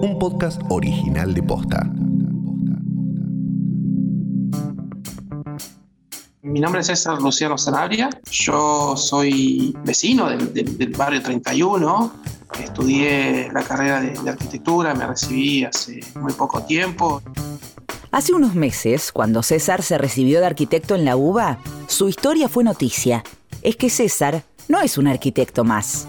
un podcast original de Posta. Mi nombre es César Luciano Sanabria, yo soy vecino del, barrio 31, estudié la carrera de, de arquitectura, me recibí hace muy poco tiempo. Hace unos meses, cuando César se recibió de arquitecto en la UBA, su historia fue noticia. Es que César no es un arquitecto más.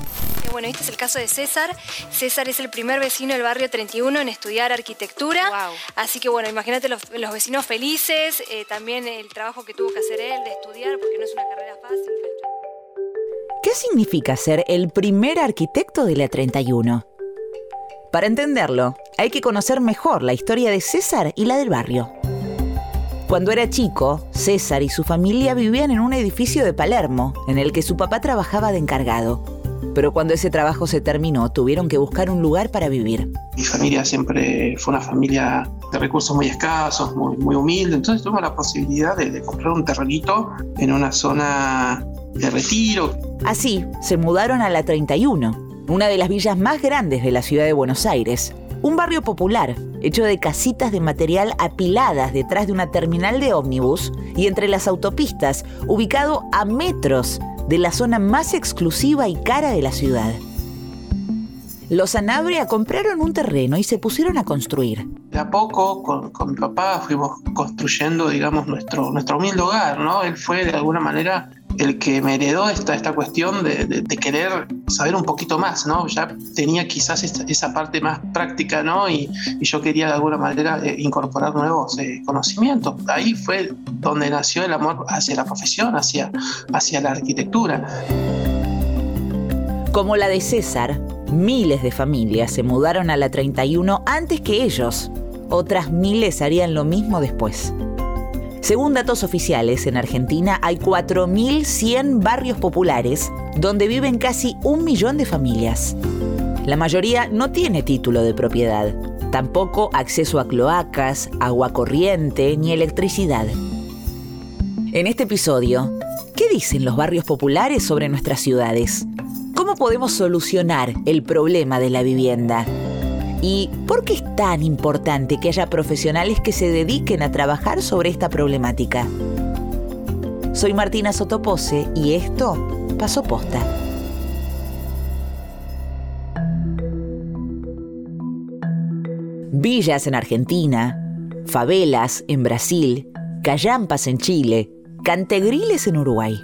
Bueno, este es el caso de César. César es el primer vecino del barrio 31 en estudiar arquitectura. Así que bueno, imagínate los, vecinos felices, eh, también el trabajo que tuvo que hacer él de estudiar, porque no es una carrera fácil. ¿Qué significa ser el primer arquitecto de la 31? Para entenderlo, hay que conocer mejor la historia de César y la del barrio. Cuando era chico, César y su familia vivían en un edificio de Palermo, en el que su papá trabajaba de encargado. Pero cuando ese trabajo se terminó, tuvieron que buscar un lugar para vivir. Mi familia siempre fue una familia de recursos muy escasos, muy, muy humilde, entonces tuvimos la posibilidad de, de comprar un terrenito en una zona de retiro. Así, se mudaron a la 31, una de las villas más grandes de la ciudad de Buenos Aires, un barrio popular, hecho de casitas de material apiladas detrás de una terminal de ómnibus y entre las autopistas, ubicado a metros de la zona más exclusiva y cara de la ciudad. Los Sanabria compraron un terreno y se pusieron a construir. De a poco, con, mi papá, fuimos construyendo, digamos, nuestro, nuestro humilde hogar, ¿no? Él fue, de alguna manera, el que me heredó esta, esta cuestión de, querer saber un poquito más, ¿no? Ya tenía quizás esa, parte más práctica, ¿no? Y, yo quería de alguna manera eh, incorporar nuevos eh, conocimientos. Ahí fue donde nació el amor hacia la profesión, hacia, hacia la arquitectura. Como la de César, miles de familias se mudaron a la 31 antes que ellos. Otras miles harían lo mismo después. Según datos oficiales, en Argentina hay 4.100 barrios populares donde viven casi un millón de familias. La mayoría no tiene título de propiedad, tampoco acceso a cloacas, agua corriente ni electricidad. En este episodio, ¿qué dicen los barrios populares sobre nuestras ciudades? ¿Cómo podemos solucionar el problema de la vivienda? ¿Y por qué es tan importante que haya profesionales que se dediquen a trabajar sobre esta problemática? Soy Martina Sotopose y esto pasó posta. Villas en Argentina, favelas en Brasil, callampas en Chile, cantegriles en Uruguay.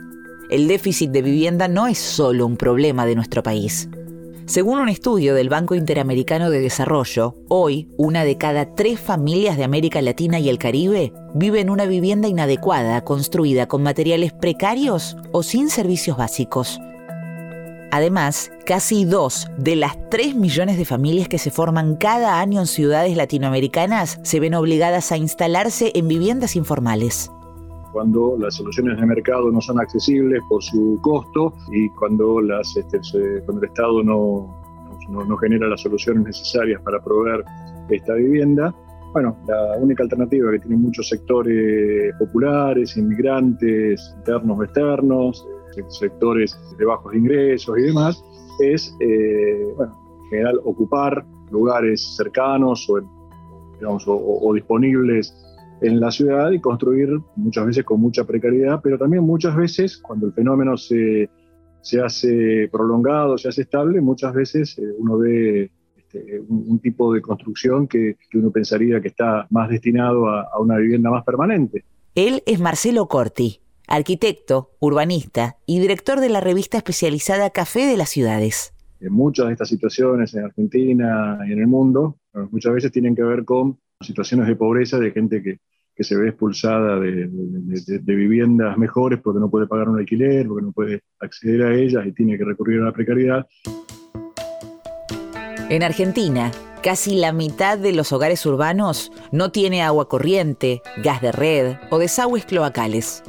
El déficit de vivienda no es solo un problema de nuestro país. Según un estudio del Banco Interamericano de Desarrollo, hoy una de cada tres familias de América Latina y el Caribe vive en una vivienda inadecuada, construida con materiales precarios o sin servicios básicos. Además, casi dos de las tres millones de familias que se forman cada año en ciudades latinoamericanas se ven obligadas a instalarse en viviendas informales cuando las soluciones de mercado no son accesibles por su costo y cuando, este, el Estado no, no, genera las soluciones necesarias para proveer esta vivienda. Bueno, la única alternativa que tienen muchos sectores populares, inmigrantes, internos o externos, sectores de bajos ingresos y demás, es, eh, bueno, en general ocupar lugares cercanos o, digamos, o disponibles en la ciudad y construir muchas veces con mucha precariedad, pero también muchas veces cuando el fenómeno se, se hace prolongado, se hace estable, muchas veces eh, uno ve este, un, tipo de construcción que, uno pensaría que está más destinado a, a una vivienda más permanente. Él es Marcelo Corti, arquitecto, urbanista y director de la revista especializada Café de las Ciudades. En muchas de estas situaciones en Argentina y en el mundo, muchas veces tienen que ver con situaciones de pobreza de gente que, que se ve expulsada de, viviendas mejores porque no puede pagar un alquiler, porque no puede acceder a ellas y tiene que recurrir a la precariedad. En Argentina, casi la mitad de los hogares urbanos no tiene agua corriente, gas de red o desagües cloacales.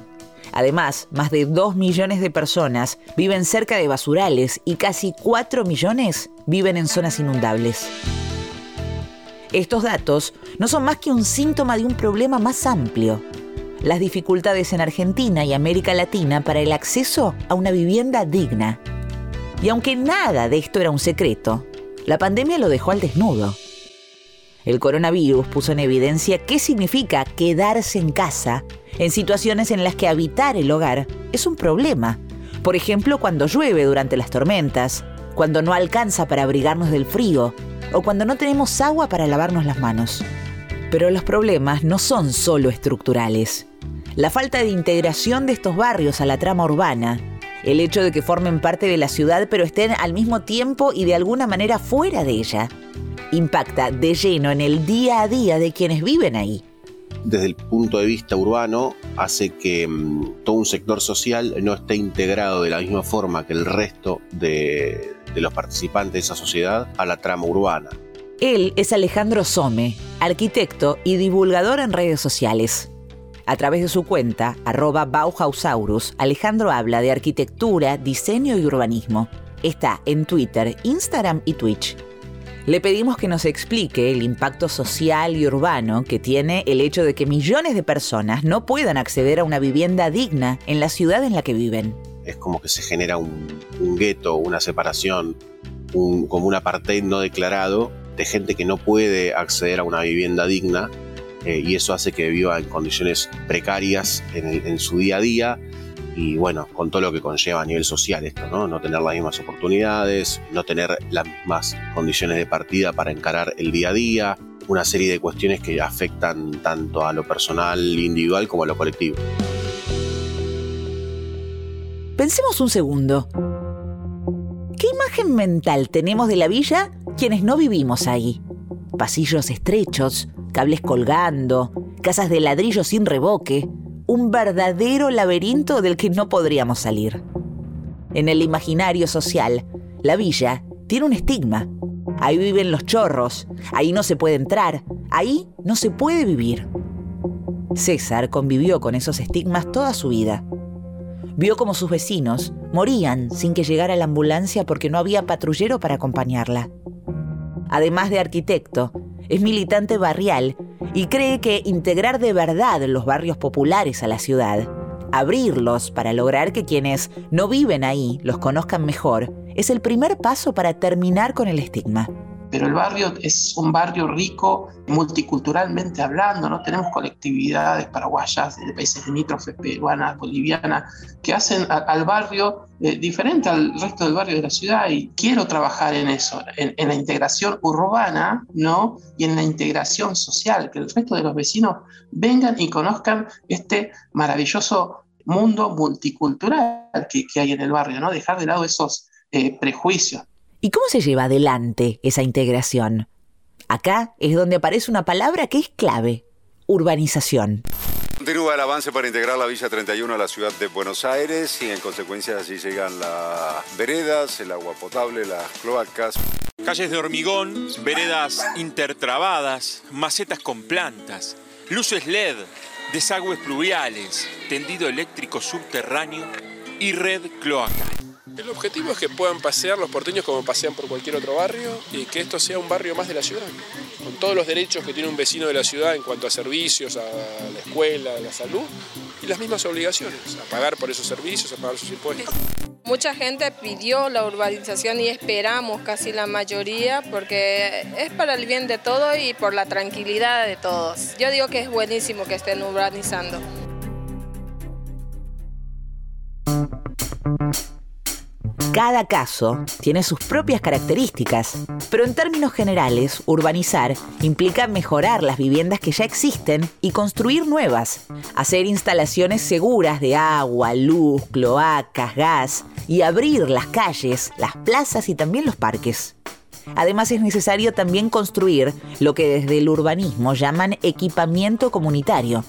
Además, más de 2 millones de personas viven cerca de basurales y casi 4 millones viven en zonas inundables. Estos datos no son más que un síntoma de un problema más amplio, las dificultades en Argentina y América Latina para el acceso a una vivienda digna. Y aunque nada de esto era un secreto, la pandemia lo dejó al desnudo. El coronavirus puso en evidencia qué significa quedarse en casa en situaciones en las que habitar el hogar es un problema. Por ejemplo, cuando llueve durante las tormentas, cuando no alcanza para abrigarnos del frío o cuando no tenemos agua para lavarnos las manos. Pero los problemas no son solo estructurales. La falta de integración de estos barrios a la trama urbana, el hecho de que formen parte de la ciudad pero estén al mismo tiempo y de alguna manera fuera de ella, impacta de lleno en el día a día de quienes viven ahí. Desde el punto de vista urbano, hace que mm, todo un sector social no esté integrado de la misma forma que el resto de, de los participantes de esa sociedad a la trama urbana. Él es Alejandro Some, arquitecto y divulgador en redes sociales. A través de su cuenta, arroba Bauhausaurus, Alejandro habla de arquitectura, diseño y urbanismo. Está en Twitter, Instagram y Twitch. Le pedimos que nos explique el impacto social y urbano que tiene el hecho de que millones de personas no puedan acceder a una vivienda digna en la ciudad en la que viven. Es como que se genera un, gueto, una separación, como un apartheid no declarado de gente que no puede acceder a una vivienda digna eh, y eso hace que viva en condiciones precarias en su día a día y bueno, con todo lo que conlleva a nivel social esto, ¿no? No tener las mismas oportunidades, no tener las mismas condiciones de partida para encarar el día a día, una serie de cuestiones que afectan tanto a lo personal individual como a lo colectivo. Pensemos un segundo. ¿Qué imagen mental tenemos de la villa quienes no vivimos ahí? Pasillos estrechos, cables colgando, casas de ladrillo sin revoque, un verdadero laberinto del que no podríamos salir. En el imaginario social, la villa tiene un estigma. Ahí viven los chorros, ahí no se puede entrar, ahí no se puede vivir. César convivió con esos estigmas toda su vida. Vio como sus vecinos morían sin que llegara la ambulancia porque no había patrullero para acompañarla. Además de arquitecto, es militante barrial y cree que integrar de verdad los barrios populares a la ciudad, abrirlos para lograr que quienes no viven ahí los conozcan mejor, es el primer paso para terminar con el estigma pero el barrio es un barrio rico multiculturalmente hablando, ¿no? Tenemos colectividades paraguayas, de países limítrofes, peruanas, bolivianas, que hacen al barrio eh, diferente al resto del barrio de la ciudad y quiero trabajar en eso, en, la integración urbana, ¿no? Y en la integración social, que el resto de los vecinos vengan y conozcan este maravilloso mundo multicultural que, que hay en el barrio, ¿no? Dejar de lado esos eh, prejuicios. ¿Y cómo se lleva adelante esa integración? Acá es donde aparece una palabra que es clave, urbanización. Continúa el avance para integrar la Villa 31 a la ciudad de Buenos Aires y en consecuencia allí llegan las veredas, el agua potable, las cloacas. Calles de hormigón, veredas intertrabadas, macetas con plantas, luces LED, desagües pluviales, tendido eléctrico subterráneo y red cloaca. El objetivo es que puedan pasear los porteños como pasean por cualquier otro barrio y que esto sea un barrio más de la ciudad, con todos los derechos que tiene un vecino de la ciudad en cuanto a servicios, a la escuela, a la salud y las mismas obligaciones, a pagar por esos servicios, a pagar sus impuestos. Mucha gente pidió la urbanización y esperamos casi la mayoría porque es para el bien de todos y por la tranquilidad de todos. Yo digo que es buenísimo que estén urbanizando. Cada caso tiene sus propias características, pero en términos generales, urbanizar implica mejorar las viviendas que ya existen y construir nuevas, hacer instalaciones seguras de agua, luz, cloacas, gas y abrir las calles, las plazas y también los parques. Además es necesario también construir lo que desde el urbanismo llaman equipamiento comunitario.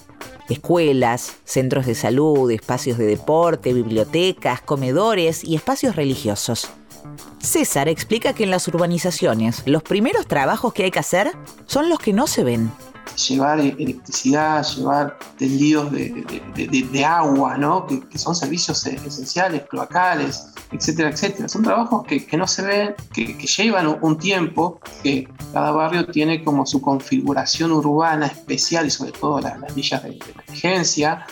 Escuelas, centros de salud, espacios de deporte, bibliotecas, comedores y espacios religiosos. César explica que en las urbanizaciones los primeros trabajos que hay que hacer son los que no se ven llevar electricidad, llevar tendidos de, agua, ¿no? Que, son servicios esenciales, cloacales, etcétera, etcétera. Son trabajos que, no se ven, que, llevan un tiempo, que cada barrio tiene como su configuración urbana especial y sobre todo las, villas de, emergencia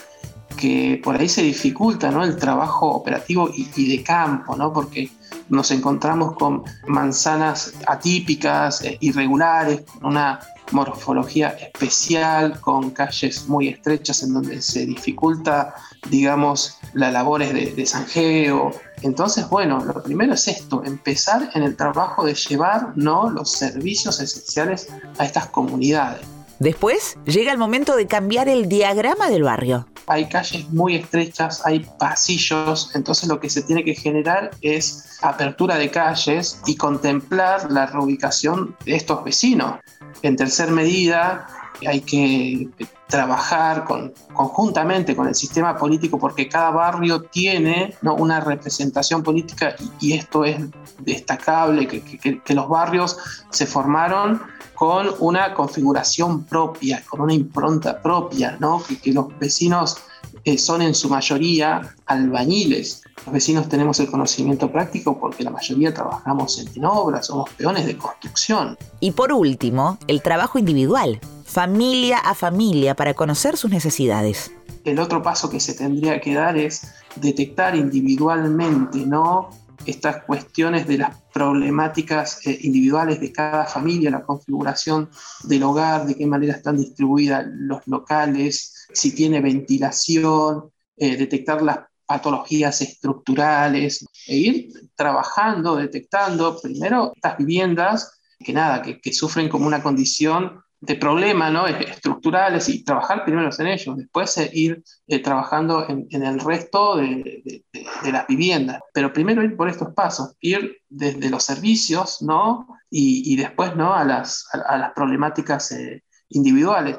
que por ahí se dificulta ¿no? el trabajo operativo y, y, de campo, ¿no? porque nos encontramos con manzanas atípicas, eh, irregulares, con una morfología especial, con calles muy estrechas en donde se dificulta, digamos, las labores de, de zanjeo. Entonces, bueno, lo primero es esto, empezar en el trabajo de llevar ¿no? los servicios esenciales a estas comunidades. Después llega el momento de cambiar el diagrama del barrio. Hay calles muy estrechas, hay pasillos, entonces lo que se tiene que generar es apertura de calles y contemplar la reubicación de estos vecinos. En tercer medida, hay que trabajar conjuntamente con el sistema político porque cada barrio tiene una representación política y, esto es destacable, que, los barrios se formaron con una configuración propia, con una impronta propia, ¿no? que, los vecinos eh, son en su mayoría albañiles. Los vecinos tenemos el conocimiento práctico porque la mayoría trabajamos en obras, somos peones de construcción. Y por último, el trabajo individual, familia a familia, para conocer sus necesidades. El otro paso que se tendría que dar es detectar individualmente, ¿no? estas cuestiones de las problemáticas eh, individuales de cada familia, la configuración del hogar, de qué manera están distribuidas los locales, si tiene ventilación, eh, detectar las patologías estructurales e ir trabajando, detectando primero estas viviendas que nada, que, sufren como una condición de problemas ¿no? estructurales y trabajar primero en ellos, después ir eh, trabajando en, el resto de, las viviendas. Pero primero ir por estos pasos, ir desde los servicios ¿no? y, después ¿no? a, las, a, las problemáticas eh, individuales.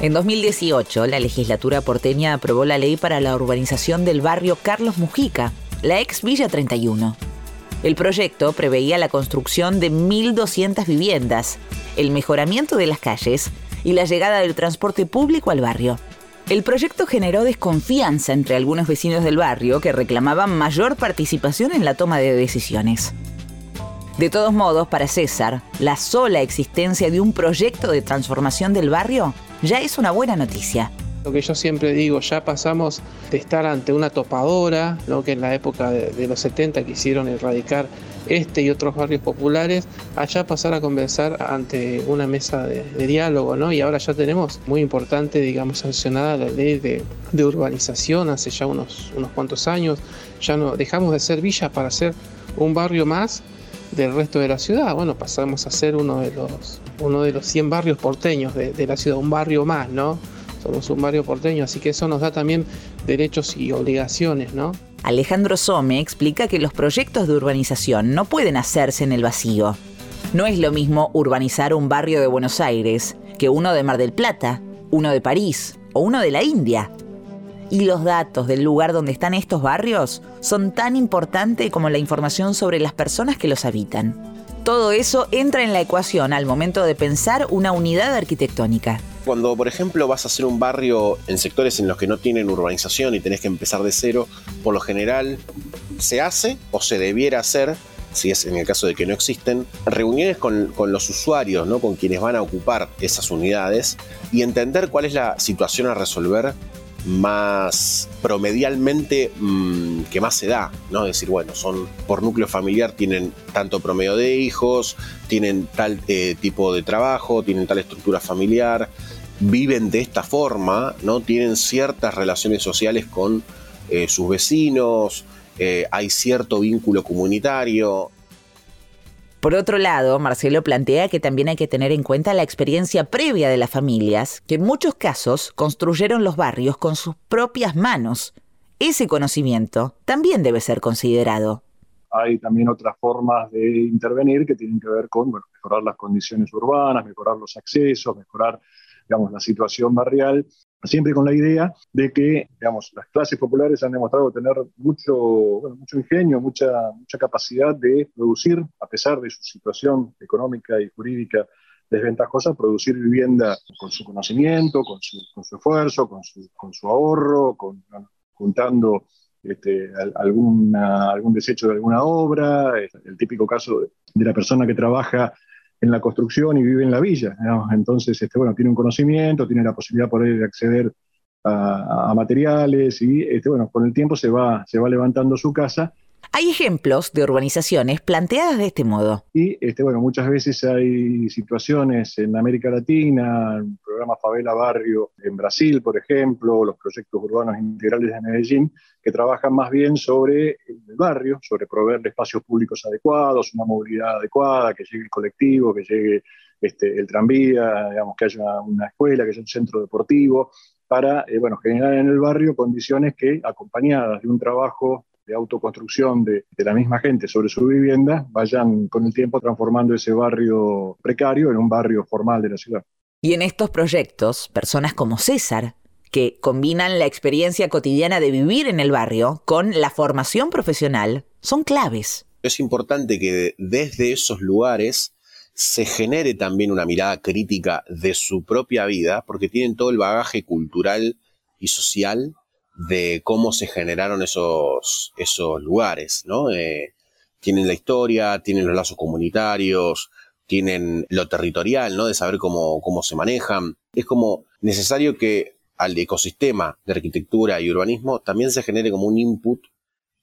En 2018, la legislatura porteña aprobó la ley para la urbanización del barrio Carlos Mujica, la ex Villa 31. El proyecto preveía la construcción de 1.200 viviendas, el mejoramiento de las calles y la llegada del transporte público al barrio. El proyecto generó desconfianza entre algunos vecinos del barrio que reclamaban mayor participación en la toma de decisiones. De todos modos, para César, la sola existencia de un proyecto de transformación del barrio ya es una buena noticia. Lo que yo siempre digo, ya pasamos de estar ante una topadora, que en la época de, los 70 quisieron erradicar este y otros barrios populares, allá pasar a conversar ante una mesa de, diálogo, ¿no? Y ahora ya tenemos muy importante, digamos, sancionada la ley de, urbanización hace ya unos, unos cuantos años. Ya no dejamos de ser villas para ser un barrio más del resto de la ciudad. Bueno, pasamos a ser uno de los, uno de los 100 barrios porteños de, la ciudad, un barrio más, ¿no? somos un barrio porteño, así que eso nos da también derechos y obligaciones, ¿no? Alejandro Some explica que los proyectos de urbanización no pueden hacerse en el vacío. No es lo mismo urbanizar un barrio de Buenos Aires que uno de Mar del Plata, uno de París o uno de la India. Y los datos del lugar donde están estos barrios son tan importantes como la información sobre las personas que los habitan. Todo eso entra en la ecuación al momento de pensar una unidad arquitectónica. Cuando, por ejemplo, vas a hacer un barrio en sectores en los que no tienen urbanización y tenés que empezar de cero, por lo general se hace o se debiera hacer, si es en el caso de que no existen, reuniones con, los usuarios, ¿no? con quienes van a ocupar esas unidades y entender cuál es la situación a resolver más promedialmente mm, que más se da, ¿no? Es decir, bueno, son por núcleo familiar tienen tanto promedio de hijos, tienen tal eh, tipo de trabajo, tienen tal estructura familiar, viven de esta forma, ¿no? Tienen ciertas relaciones sociales con eh, sus vecinos, eh, hay cierto vínculo comunitario. Por otro lado, Marcelo plantea que también hay que tener en cuenta la experiencia previa de las familias, que en muchos casos construyeron los barrios con sus propias manos. Ese conocimiento también debe ser considerado. Hay también otras formas de intervenir que tienen que ver con mejorar las condiciones urbanas, mejorar los accesos, mejorar digamos, la situación barrial, siempre con la idea de que digamos, las clases populares han demostrado tener mucho, mucho ingenio, mucha, mucha capacidad de producir, a pesar de su situación económica y jurídica desventajosa, producir vivienda con su conocimiento, con su, con su esfuerzo, con su, con su ahorro, juntando este, algún desecho de alguna obra, el típico caso de la persona que trabaja en la construcción y vive en la villa. Entonces, este, bueno, tiene un conocimiento, tiene la posibilidad por de acceder a, materiales y este, bueno, con el tiempo se va, se va levantando su casa Hay ejemplos de urbanizaciones planteadas de este modo. Y este, bueno, muchas veces hay situaciones en América Latina, el programa Favela Barrio en Brasil, por ejemplo, los proyectos urbanos integrales de Medellín, que trabajan más bien sobre el barrio, sobre proveer espacios públicos adecuados, una movilidad adecuada, que llegue el colectivo, que llegue este, el tranvía, digamos, que haya una escuela, que haya un centro deportivo, para eh, bueno, generar en el barrio condiciones que, acompañadas de un trabajo de autoconstrucción de, la misma gente sobre su vivienda, vayan con el tiempo transformando ese barrio precario en un barrio formal de la ciudad. Y en estos proyectos, personas como César, que combinan la experiencia cotidiana de vivir en el barrio con la formación profesional, son claves. Es importante que desde esos lugares se genere también una mirada crítica de su propia vida, porque tienen todo el bagaje cultural y social de cómo se generaron esos, esos lugares, ¿no? Eh, tienen la historia, tienen los lazos comunitarios, tienen lo territorial, ¿no? De saber cómo, cómo se manejan. Es como necesario que al ecosistema de arquitectura y urbanismo también se genere como un input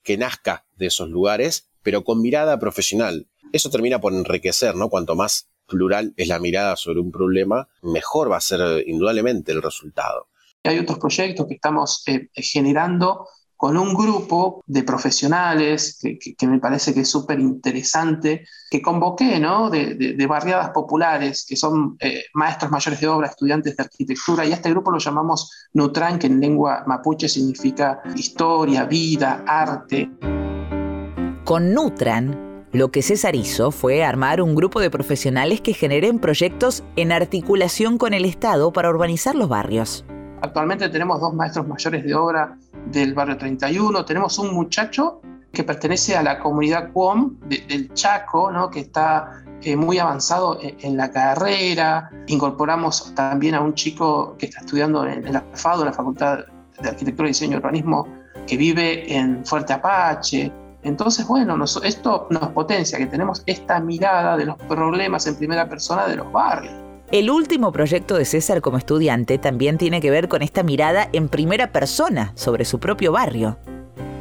que nazca de esos lugares, pero con mirada profesional. Eso termina por enriquecer, ¿no? Cuanto más plural es la mirada sobre un problema, mejor va a ser indudablemente el resultado. Hay otros proyectos que estamos eh, generando con un grupo de profesionales que, me parece que es súper interesante, que convoqué, ¿no? De, barriadas populares, que son eh, maestros mayores de obra, estudiantes de arquitectura, y a este grupo lo llamamos Nutran, que en lengua mapuche significa historia, vida, arte. Con Nutran, lo que César hizo fue armar un grupo de profesionales que generen proyectos en articulación con el Estado para urbanizar los barrios. Actualmente tenemos dos maestros mayores de obra del barrio 31, tenemos un muchacho que pertenece a la comunidad CUOM del Chaco, que está eh, muy avanzado en, la carrera. Incorporamos también a un chico que está estudiando en, la FADO, la Facultad de Arquitectura, Diseño y Urbanismo, que vive en Fuerte Apache. Entonces, bueno, esto nos potencia, que tenemos esta mirada de los problemas en primera persona de los barrios. El último proyecto de César como estudiante también tiene que ver con esta mirada en primera persona sobre su propio barrio.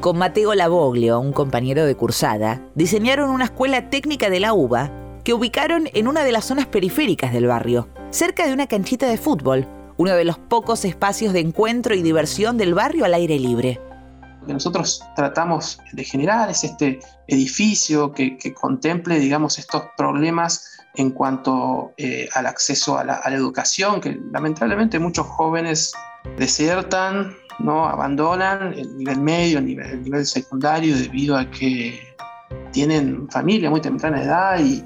Con Mateo Lavoglio, un compañero de cursada, diseñaron una escuela técnica de la UBA que ubicaron en una de las zonas periféricas del barrio, cerca de una canchita de fútbol, uno de los pocos espacios de encuentro y diversión del barrio al aire libre. Lo que nosotros tratamos de generar es este edificio que, que contemple, digamos, estos problemas en cuanto eh, al acceso a la, educación, que lamentablemente muchos jóvenes desiertan, ¿no? abandonan el nivel medio, el nivel, secundario, debido a que tienen familia muy temprana edad y,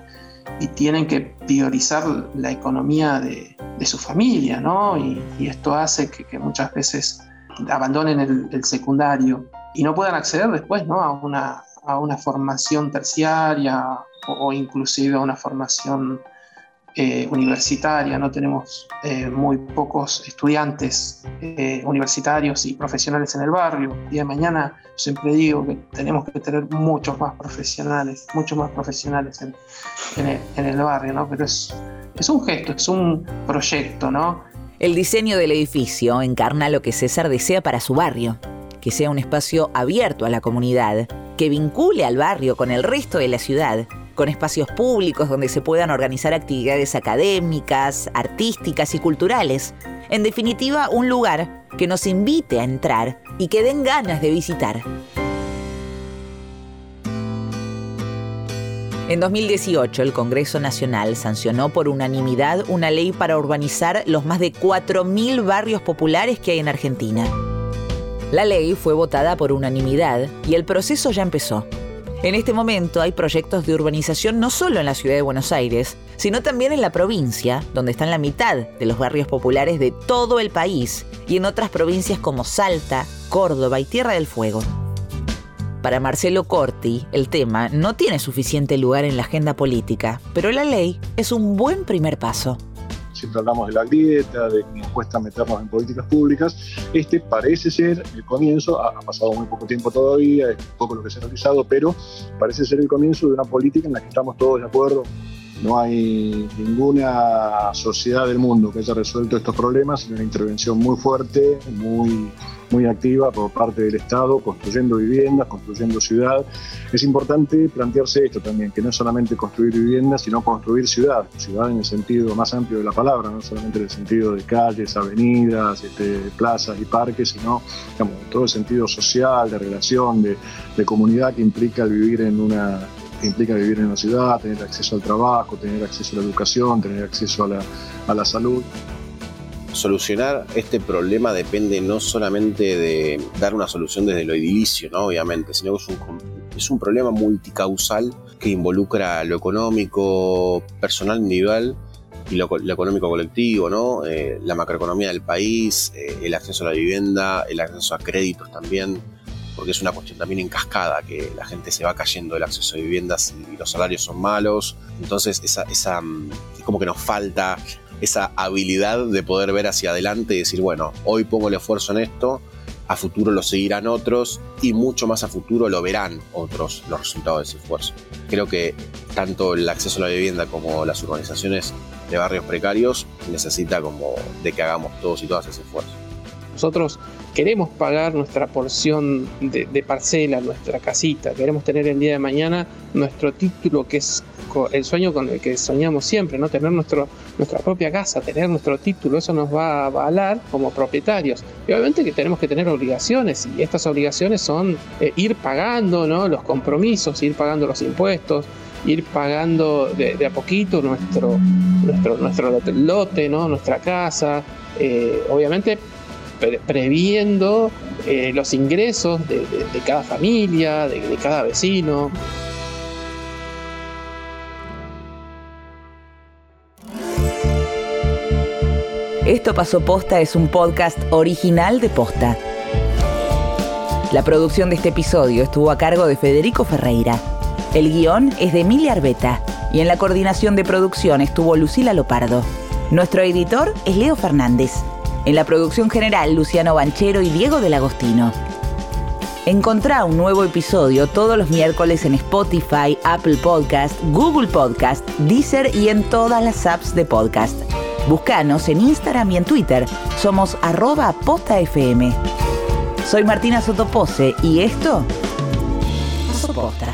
tienen que priorizar la economía de, su familia, ¿no? Y, esto hace que, muchas veces abandonen el, secundario y no puedan acceder después ¿no? a, una, a una formación terciaria o, inclusive a una formación eh, universitaria. No tenemos eh, muy pocos estudiantes eh, universitarios y profesionales en el barrio. El día de mañana siempre digo que tenemos que tener muchos más profesionales, muchos más profesionales en, el, barrio, ¿no? Pero es, es un gesto, es un proyecto, ¿no? El diseño del edificio encarna lo que César desea para su barrio, que sea un espacio abierto a la comunidad, que vincule al barrio con el resto de la ciudad con espacios públicos donde se puedan organizar actividades académicas, artísticas y culturales. En definitiva, un lugar que nos invite a entrar y que den ganas de visitar. En 2018, el Congreso Nacional sancionó por unanimidad una ley para urbanizar los más de 4.000 barrios populares que hay en Argentina. La ley fue votada por unanimidad y el proceso ya empezó. En este momento hay proyectos de urbanización no solo en la ciudad de Buenos Aires, sino también en la provincia, donde están la mitad de los barrios populares de todo el país, y en otras provincias como Salta, Córdoba y Tierra del Fuego. Para Marcelo Corti, el tema no tiene suficiente lugar en la agenda política, pero la ley es un buen primer paso siempre hablamos de la grieta, de que nos cuesta meternos en políticas públicas. Este parece ser el comienzo, ha, pasado muy poco tiempo todavía, es poco lo que se ha realizado, pero parece ser el comienzo de una política en la que estamos todos de acuerdo. No hay ninguna sociedad del mundo que haya resuelto estos problemas sin una intervención muy fuerte, muy muy activa por parte del Estado, construyendo viviendas, construyendo ciudad. Es importante plantearse esto también, que no es solamente construir viviendas, sino construir ciudad, ciudad en el sentido más amplio de la palabra, no solamente en el sentido de calles, avenidas, este, plazas y parques, sino digamos, todo el sentido social, de relación, de, de comunidad que implica vivir en una implica vivir en una ciudad, tener acceso al trabajo, tener acceso a la educación, tener acceso a la, a la salud solucionar este problema depende no solamente de dar una solución desde lo edilicio, ¿no? obviamente, sino que es un, es un problema multicausal que involucra lo económico, personal individual y lo, económico colectivo, ¿no? Eh, la macroeconomía del país, eh, el acceso a la vivienda, el acceso a créditos también, porque es una cuestión también en cascada, que la gente se va cayendo del acceso a viviendas y los salarios son malos. Entonces, esa, esa, mm, es como que nos falta esa habilidad de poder ver hacia adelante y decir, bueno, hoy pongo el esfuerzo en esto, a futuro lo seguirán otros y mucho más a futuro lo verán otros los resultados de ese esfuerzo. Creo que tanto el acceso a la vivienda como las urbanizaciones de barrios precarios necesita como de que hagamos todos y todas ese esfuerzo. Nosotros queremos pagar nuestra porción de, de, parcela, nuestra casita, queremos tener el día de mañana nuestro título que es el sueño con el que soñamos siempre, ¿no? Tener nuestro, nuestra propia casa, tener nuestro título, eso nos va a avalar como propietarios. Y obviamente que tenemos que tener obligaciones y estas obligaciones son eh, ir pagando ¿no? los compromisos, ir pagando los impuestos, ir pagando de, a poquito nuestro, nuestro, nuestro lote, ¿no? nuestra casa, eh, obviamente previendo eh, los ingresos de, cada familia, de cada vecino. Esto pasó posta es un podcast original de posta. La producción de este episodio estuvo a cargo de Federico Ferreira. El guion es de Emilia Arbeta y en la coordinación de producción estuvo Lucila Lopardo. Nuestro editor es Leo Fernández. En la producción general, Luciano Banchero y Diego del Agostino. Encontrá un nuevo episodio todos los miércoles en Spotify, Apple Podcast, Google Podcast, Deezer y en todas las apps de podcast. Búscanos en Instagram y en Twitter. Somos arroba postafm. Soy Martina Sotopose y esto... Posta.